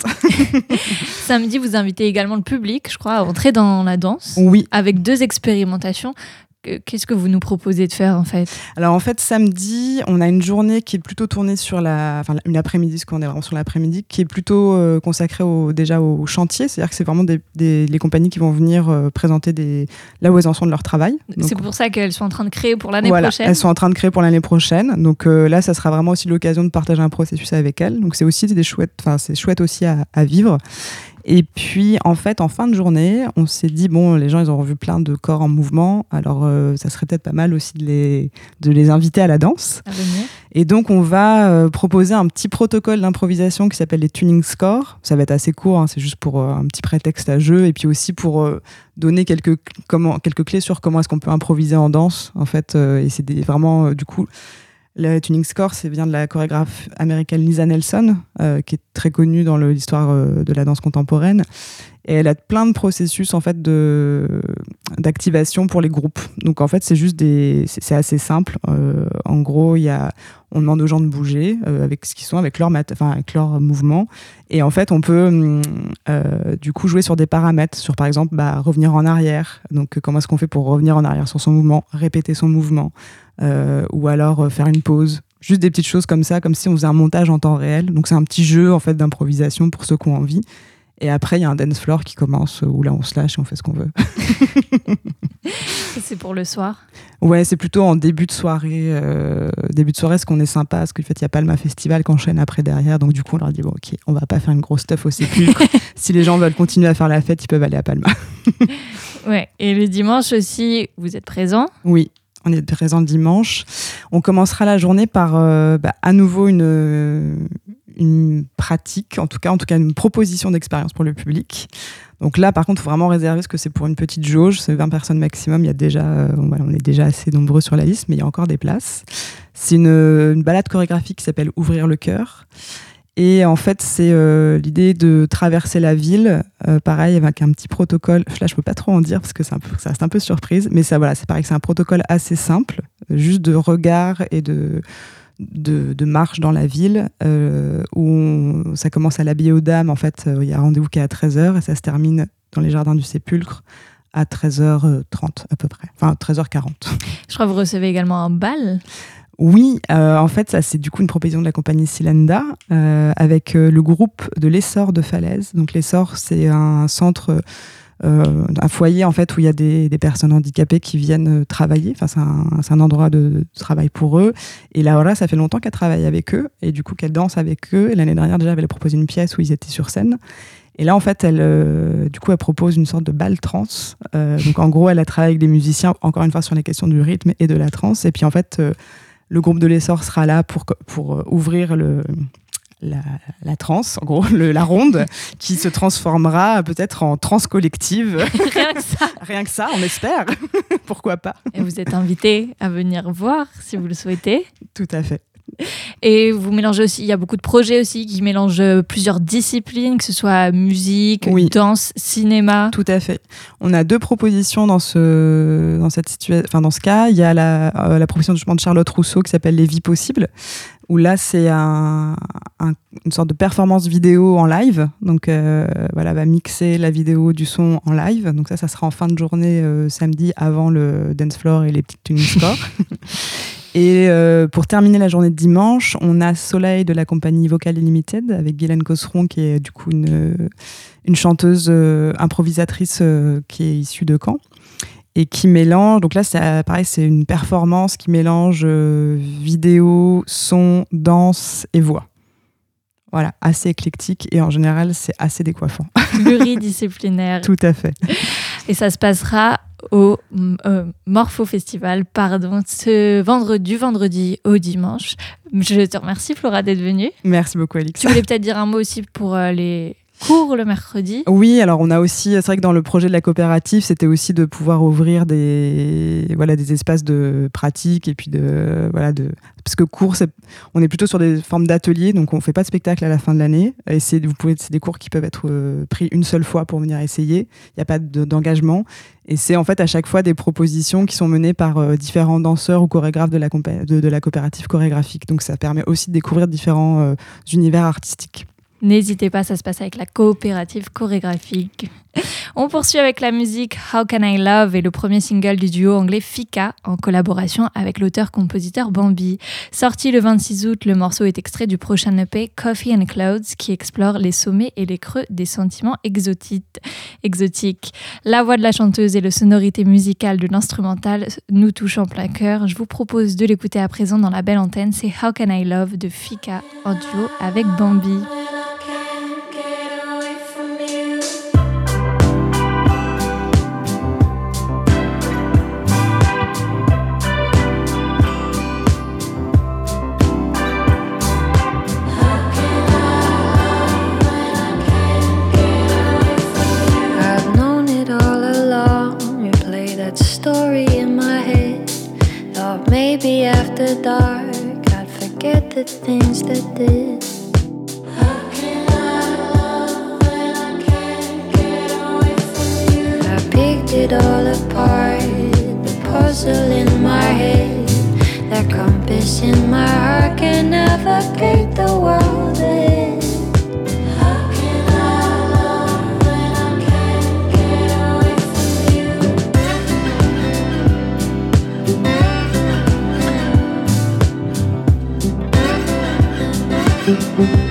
Samedi, vous invitez également le public, je crois, à entrer dans la danse Oui, avec deux expérimentations. Que- Qu'est-ce que vous nous proposez de faire en fait? Alors en fait, samedi, on a une journée qui est plutôt tournée sur la, enfin une après-midi, parce qu'on est vraiment sur l'après-midi, qui est plutôt euh, consacrée au, déjà au chantier. C'est-à-dire que c'est vraiment des, des- les compagnies qui vont venir euh, présenter des, là où elles en sont de leur travail. C'est pour ça qu'elles sont en train de créer pour l'année voilà, prochaine. elles sont en train de créer pour l'année prochaine. Donc euh, là, ça sera vraiment aussi l'occasion de partager un processus avec elles. Donc c'est aussi des chouettes, enfin c'est chouette aussi à, à vivre. Et puis en fait, en fin de journée, on s'est dit bon, les gens ils ont revu plein de corps en mouvement. Alors euh, ça serait peut-être pas mal aussi de les de les inviter à la danse. À. Et donc, on va euh, proposer un petit protocole d'improvisation qui s'appelle les tuning scores. Ça va être assez court, hein, c'est juste pour euh, un petit prétexte à jeu et puis aussi pour euh, donner quelques, comment, quelques clés sur comment est-ce qu'on peut improviser en danse. En fait, euh, et c'est des- vraiment, euh, du coup, le tuning score, c'est vient de la chorégraphe américaine Lisa Nelson, euh, qui est très connue dans l'histoire euh, de la danse contemporaine. Et elle a plein de processus en fait de d'activation pour les groupes. Donc en fait, c'est juste des, c'est assez simple. Euh, en gros, il y a, on demande aux gens de bouger euh, avec ce qu'ils sont, avec leur enfin avec leur mouvement. Et en fait, on peut hum, euh, du coup jouer sur des paramètres, sur par exemple bah, revenir en arrière. Donc comment est-ce qu'on fait pour revenir en arrière sur son mouvement, répéter son mouvement, ou alors faire une pause. Juste des petites choses comme ça, comme si on faisait un montage en temps réel. Donc c'est un petit jeu en fait d'improvisation pour ceux qui ont envie. Et après, il y a un dance floor qui commence où là on se lâche et on fait ce qu'on veut. C'est pour le soir? Ouais, c'est plutôt en début de soirée. euh, début de soirée, ce qu'on est sympa, parce qu'en fait, il y a Palma Festival qui enchaîne après derrière. Donc, du coup, on leur dit, bon, ok, on va pas faire une grosse stuff au sépulcre. si les gens veulent continuer à faire la fête, ils peuvent aller à Palma. Ouais. Et le dimanche aussi, vous êtes présent. Oui, on est présent le dimanche. On commencera la journée par euh, bah, à nouveau une, une pratique, en tout cas, en tout cas une proposition d'expérience pour le public. Donc là, par contre, il faut vraiment réserver parce que c'est pour une petite jauge, c'est 20 personnes maximum. Il y a déjà, euh, on est déjà assez nombreux sur la liste, mais il y a encore des places. C'est une, balade chorégraphique qui s'appelle Ouvrir le cœur. Et en fait, c'est euh, l'idée de traverser la ville, euh, pareil, avec un petit protocole. Là, je peux pas trop en dire parce que c'est ça reste un peu surprise, mais ça, voilà, c'est pareil, c'est un protocole assez simple, juste de regard et de, de, de marche dans la ville, euh, où on- ça commence à l'habiller aux dames. En fait, euh, il y a rendez-vous qui est à 13h et ça se termine dans les jardins du sépulcre à 13h30 à peu près, enfin 13h40. Je crois que vous recevez également un bal. Oui, euh, en fait, ça c'est du coup une proposition de la compagnie Silenda euh, avec le groupe de l'essor de Falaise. Donc l'essor, c'est un centre, euh, un foyer en fait où il y a des, personnes handicapées qui viennent euh, travailler. Enfin, c'est un, un endroit de, travail pour eux. Et Laura, ça fait longtemps qu'elle travaille avec eux et du coup qu'elle danse avec eux. L'année dernière déjà, elle avait proposé une pièce où ils étaient sur scène. Et là, en fait, elle, euh, du coup, elle propose une sorte de bal trans. Donc, en gros, elle a travaillé avec des musiciens, encore une fois, sur les questions du rythme et de la trance. Et puis, en fait, le groupe de l'essor sera là pour, pour ouvrir le, la, la transe, en gros, le- la ronde, qui se transformera peut-être en transe collective. Rien que ça. Rien que ça, on espère. Pourquoi pas Et vous êtes invité à venir voir si vous le souhaitez. Tout à fait. Et vous mélangez aussi, il y a beaucoup de projets aussi qui mélangent euh, plusieurs disciplines, que ce soit musique, Oui. danse, cinéma. Tout à fait. On a deux propositions dans ce, dans cette situation, enfin dans ce cas. Il y a la, euh, la proposition de Charlotte Rousseau qui s'appelle Les vies possibles, où là c'est un, un- une sorte de performance vidéo en live. Donc euh, voilà, va mixer la vidéo du son en live. Donc ça, ça sera en fin de journée euh, samedi avant le dance floor et les petites tuning scores. Et euh, pour terminer la journée de dimanche, on a Soleil de la compagnie Vocal Limited avec Guylaine Cosseron qui est du coup une, une chanteuse euh, improvisatrice euh, qui est issue de Caen et qui mélange. Donc là, c'est pareil, c'est une performance qui mélange vidéo, son, danse et voix. Voilà, assez éclectique et en général, c'est assez décoiffant. pluridisciplinaire. Tout à fait. Et ça se passera au euh, Morpho Festival, pardon, ce vendredi, du vendredi au dimanche. Je te remercie Flora d'être venue. Merci beaucoup, Alix. Tu voulais peut-être dire un mot aussi pour euh, les cours le mercredi. Oui, alors on a aussi, c'est vrai que dans le projet de la coopérative, c'était aussi de pouvoir ouvrir des, voilà, des espaces de pratique et puis de, voilà, de, parce que cours, on est plutôt sur des formes d'ateliers, donc on fait pas de spectacle à la fin de l'année. Et c'est, vous pouvez, c'est des cours qui peuvent être euh, pris une seule fois pour venir essayer. Il n'y a pas de- d'engagement. Et c'est en fait à chaque fois des propositions qui sont menées par euh, différents danseurs ou chorégraphes de la coopérative chorégraphique. Donc ça permet aussi de découvrir différents euh, univers artistiques. N'hésitez pas, ça se passe avec la coopérative chorégraphique. On poursuit avec la musique How Can I Love et le premier single du duo anglais Fika en collaboration avec l'auteur-compositeur Bambi. Sorti le 26 août, le morceau est extrait du prochain EP Coffee and Clouds qui explore les sommets et les creux des sentiments exotiques. La voix de la chanteuse et le sonorité musicale de l'instrumental nous touchent en plein cœur. Je vous propose de l'écouter à présent dans la belle antenne. C'est How Can I Love de Fika en duo avec Bambi. Story in my head. Thought maybe after dark I'd forget the things that did. How can I picked it all apart. The puzzle in my head. That compass in my heart can navigate the world How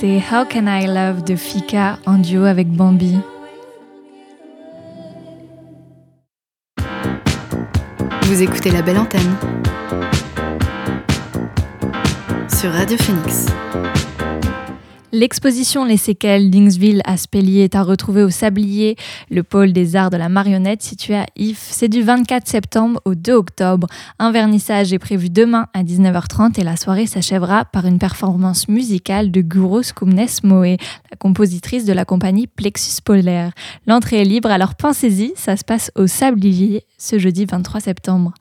C'était How Can I Love de Fika en duo avec Bambi. Vous écoutez la belle antenne sur Radio Phoenix. L'exposition Les séquelles d'Ingsville à Spélier est à retrouver au Sablier, le pôle des arts de la marionnette situé à If. C'est du 24 septembre au 2 octobre. Un vernissage est prévu demain à 19h30 et la soirée s'achèvera par une performance musicale de Guro Skumnes Moe, la compositrice de la compagnie Plexus Polaire. L'entrée est libre, alors pensez-y, ça se passe au Sablier ce jeudi 23 septembre.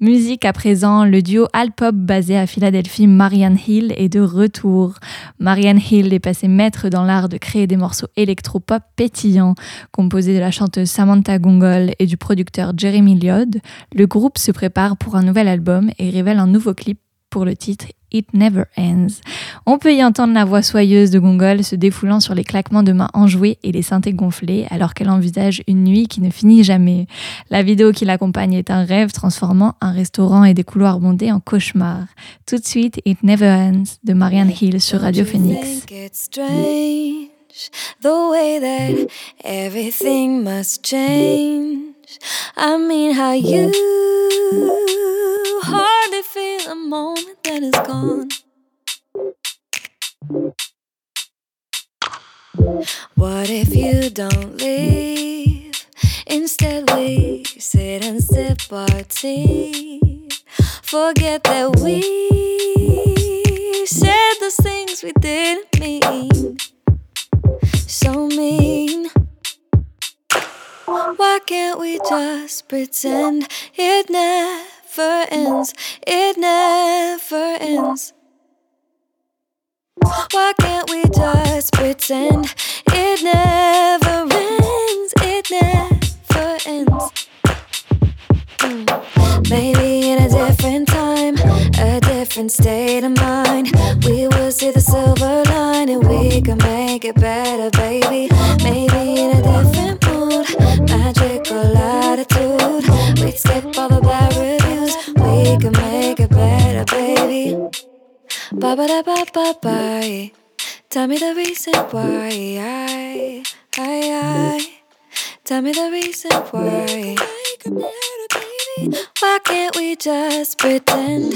Musique à présent, le duo Alpop basé à Philadelphie, Marianne Hill, est de retour. Marianne Hill est passée maître dans l'art de créer des morceaux électropop pétillants. Composé de la chanteuse Samantha Gongol et du producteur Jeremy Lloyd, le groupe se prépare pour un nouvel album et révèle un nouveau clip pour le titre It Never Ends. On peut y entendre la voix soyeuse de Gongol se défoulant sur les claquements de mains enjoués et les synthés gonflés alors qu'elle envisage une nuit qui ne finit jamais. La vidéo qui l'accompagne est un rêve transformant un restaurant et des couloirs bondés en cauchemar. Tout de suite, It Never Ends de Marianne Hill sur Radio Phoenix. think it's strange the way that everything must change? I mean, how you hardly feel a moment that is gone. What if you don't leave? Instead, we sit and sip our tea. Forget that we said those things we didn't mean. So mean. Why can't we just pretend it never ends? It never ends. Why can't we just pretend it never ends? It never ends. Mm. Maybe in a different time, a different state of mind, we will see the silver line and we can make it better, baby. Maybe in a different mood, magical attitude, we'd skip all the bad Can make it better, baby. Ba ba da ba ba ba. Tell me the reason why. I, I, I. Tell me the reason why. Why can't we just pretend?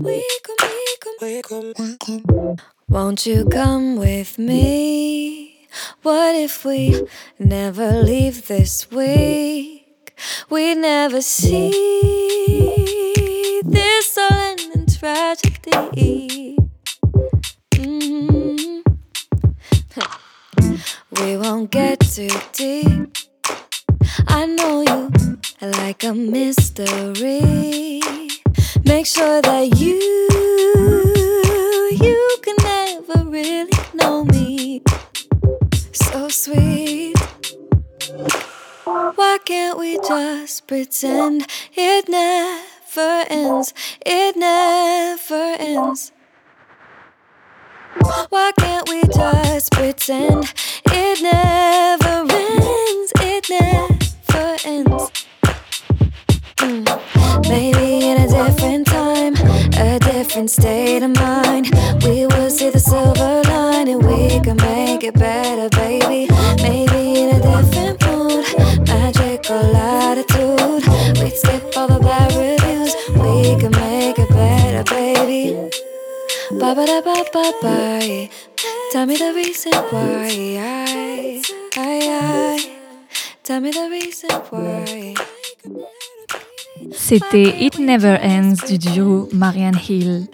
We can, we can, Won't you come with me? What if we never leave this week? We never see this end in tragedy. Mhm. We won't get too deep. I know you like a mystery. Make sure that you can't we just pretend it never ends? It never ends. Why can't we just pretend it never ends? It never ends. Hmm. Maybe in a different time, a different state of mind, we will see the silver line and we can make it better, baby. Maybe in a different mood, magical attitude. We skip all the bad reviews. We can make it better, baby. Ba ba da ba ba ba. Tell me the reason why. I, I, I. Tell me the reason why. C'était It Never Ends du duo Marianne Hill.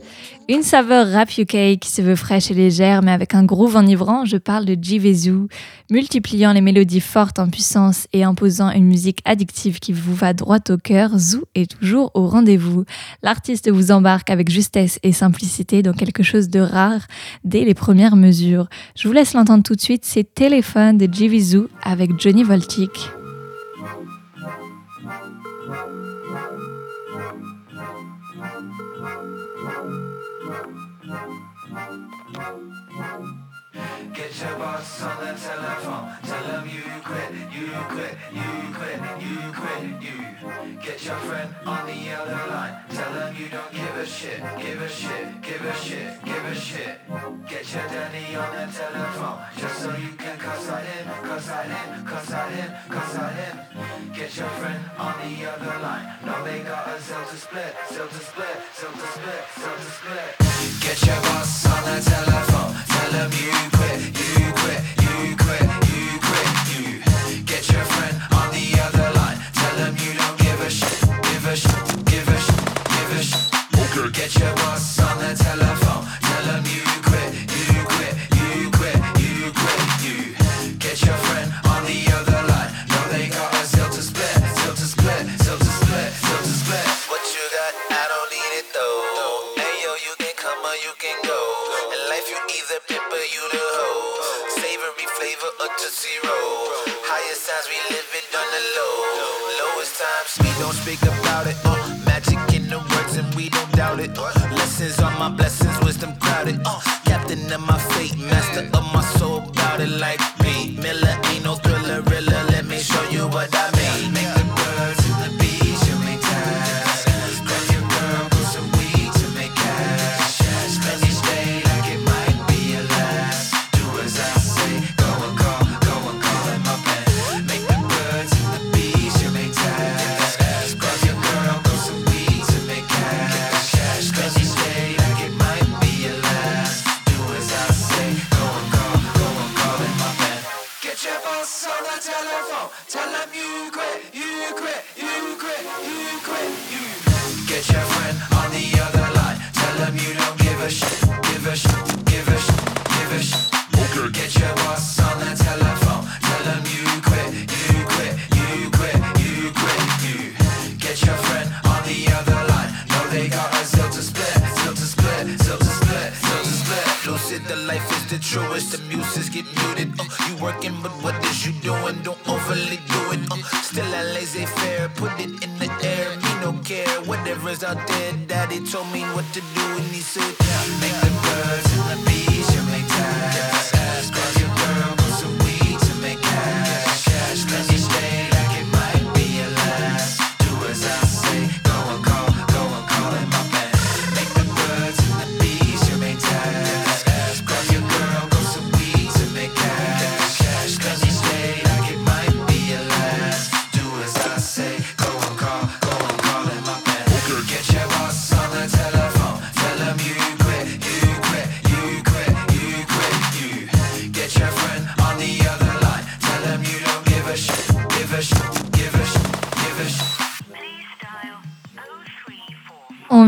Une saveur rap UK qui se veut fraîche et légère, mais avec un groove enivrant, je parle de Jivezu. Multipliant les mélodies fortes en puissance et imposant une musique addictive qui vous va droit au cœur, Zoo est toujours au rendez-vous. L'artiste vous embarque avec justesse et simplicité dans quelque chose de rare dès les premières mesures. Je vous laisse l'entendre tout de suite, c'est Téléphone de Jivezu avec Johnny Voltic. You. Get your friend on the other line. Tell him you don't give a shit, give a shit, give a shit, give a shit. Get your daddy on the telephone. Just so you can cuss at him, cuss at him, cuss at him, cuss at him. Get your friend on the other line. No, they got a to split, sell to split, sell to split, sell to split. Get your boss on the telephone. Tell him you quit, you quit, you quit, you get muted. Uh, you working, but what is you doing? Don't overly do it. Uh, still a laissez faire. Put it in the air. Me no care. Whatever's out there, daddy told me what to do, and he said, Make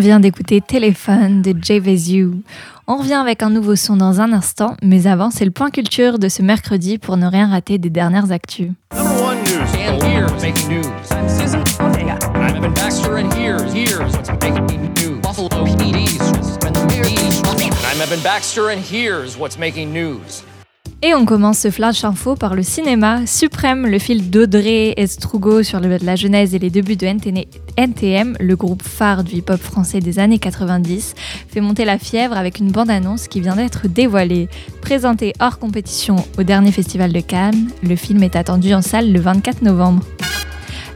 vient d'écouter Téléphone de You. On revient avec un nouveau son dans un instant, mais avant, c'est le point culture de ce mercredi pour ne rien rater des dernières actus. Number one news. And here's making news. I'm Evan Baxter, and here's here's what's making news? Et on commence ce flash info par le cinéma. Suprême, le film d'Audrey Estrugo sur la genèse et les débuts de NTM, le groupe phare du hip-hop français des années 90, fait monter la fièvre avec une bande-annonce qui vient d'être dévoilée. Présenté hors compétition au dernier festival de Cannes, le film est attendu en salle le 24 novembre.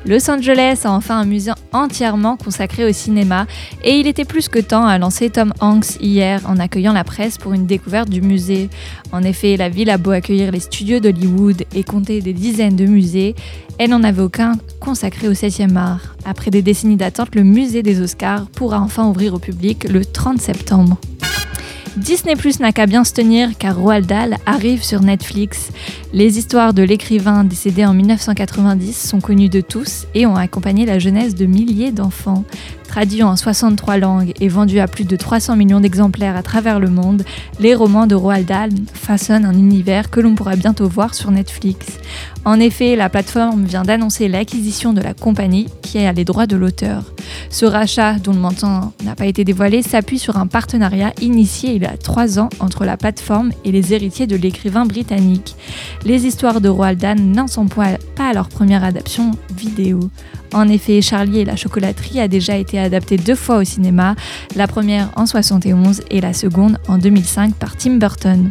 Los Angeles a enfin un musée entièrement consacré au cinéma et il était plus que temps à lancer Tom Hanks hier en accueillant la presse pour une découverte du musée. En effet, la ville a beau accueillir les studios d'Hollywood et compter des dizaines de musées, elle n'en avait aucun consacré au 7e art. Après des décennies d'attente, le musée des Oscars pourra enfin ouvrir au public le 30 septembre. Disney Plus n'a qu'à bien se tenir car Roald Dahl arrive sur Netflix. Les histoires de l'écrivain décédé en 1990 sont connues de tous et ont accompagné la jeunesse de milliers d'enfants. Traduits en 63 langues et vendus à plus de 300 millions d'exemplaires à travers le monde, les romans de Roald Dahl façonnent un univers que l'on pourra bientôt voir sur Netflix. En effet, la plateforme vient d'annoncer l'acquisition de la compagnie qui a les droits de l'auteur. Ce rachat, dont le montant n'a pas été dévoilé, s'appuie sur un partenariat initié il y a trois ans entre la plateforme et les héritiers de l'écrivain britannique. Les histoires de Roald Dahl n'en sont pas à leur première adaptation vidéo. En effet, Charlie et la chocolaterie a déjà été adapté deux fois au cinéma, la première en 71 et la seconde en 2005 par Tim Burton.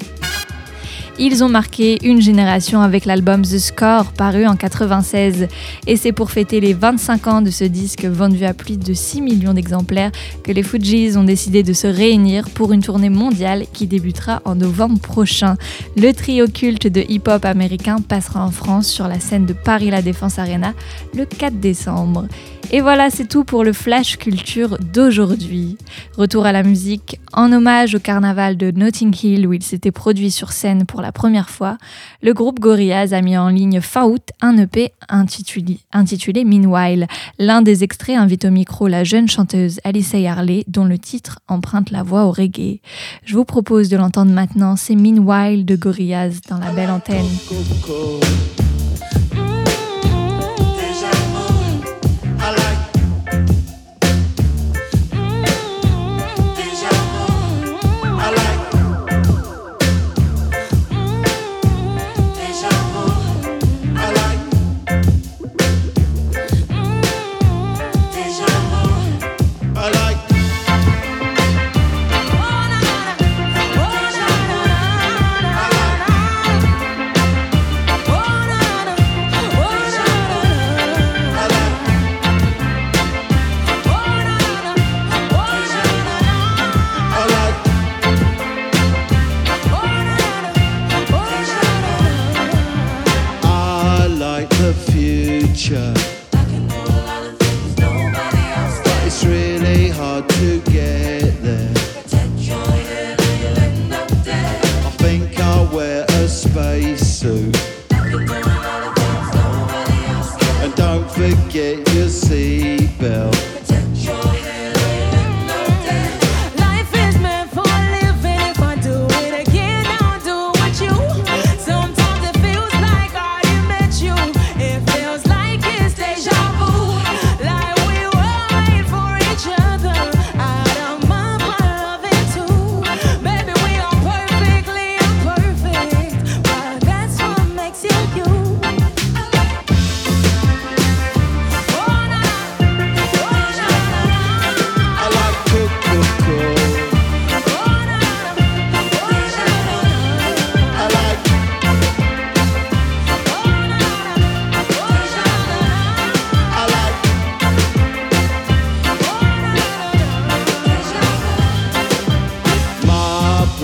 Ils ont marqué une génération avec l'album The Score paru en 96 et c'est pour fêter les 25 ans de ce disque vendu à plus de 6 millions d'exemplaires que les Fujis ont décidé de se réunir pour une tournée mondiale qui débutera en novembre prochain. Le trio culte de hip-hop américain passera en France sur la scène de Paris La Défense Arena le 4 décembre. Et voilà, c'est tout pour le Flash Culture d'aujourd'hui. Retour à la musique, en hommage au carnaval de Notting Hill où il s'était produit sur scène pour la première fois, le groupe Gorillaz a mis en ligne fin août un EP intitulé, Meanwhile. L'un des extraits invite au micro la jeune chanteuse Alice Harley dont le titre emprunte la voix au reggae. Je vous propose de l'entendre maintenant, c'est Meanwhile de Gorillaz dans la belle antenne.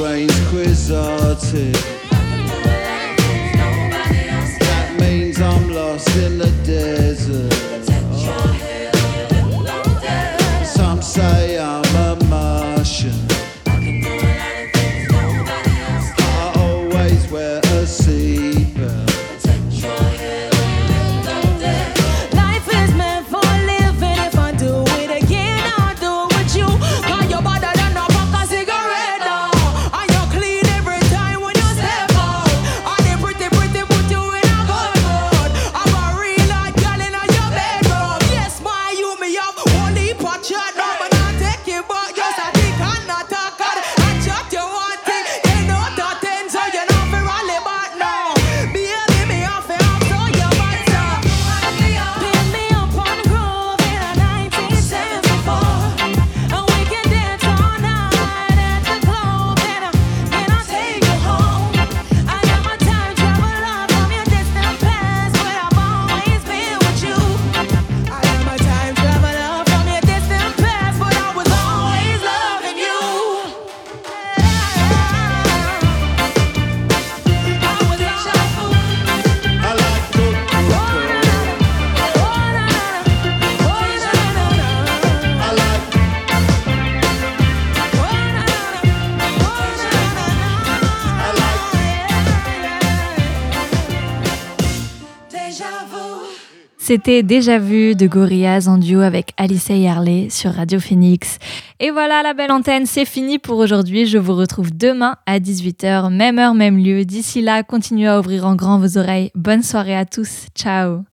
strange quiz artist. That means I'm lost in the dead. C'était déjà vu de Gorillaz en duo avec Alice et Harley sur Radio Phoenix. Et voilà, la belle antenne, c'est fini pour aujourd'hui. Je vous retrouve demain à 18h, même heure, même lieu. D'ici là, continuez à ouvrir en grand vos oreilles. Bonne soirée à tous. Ciao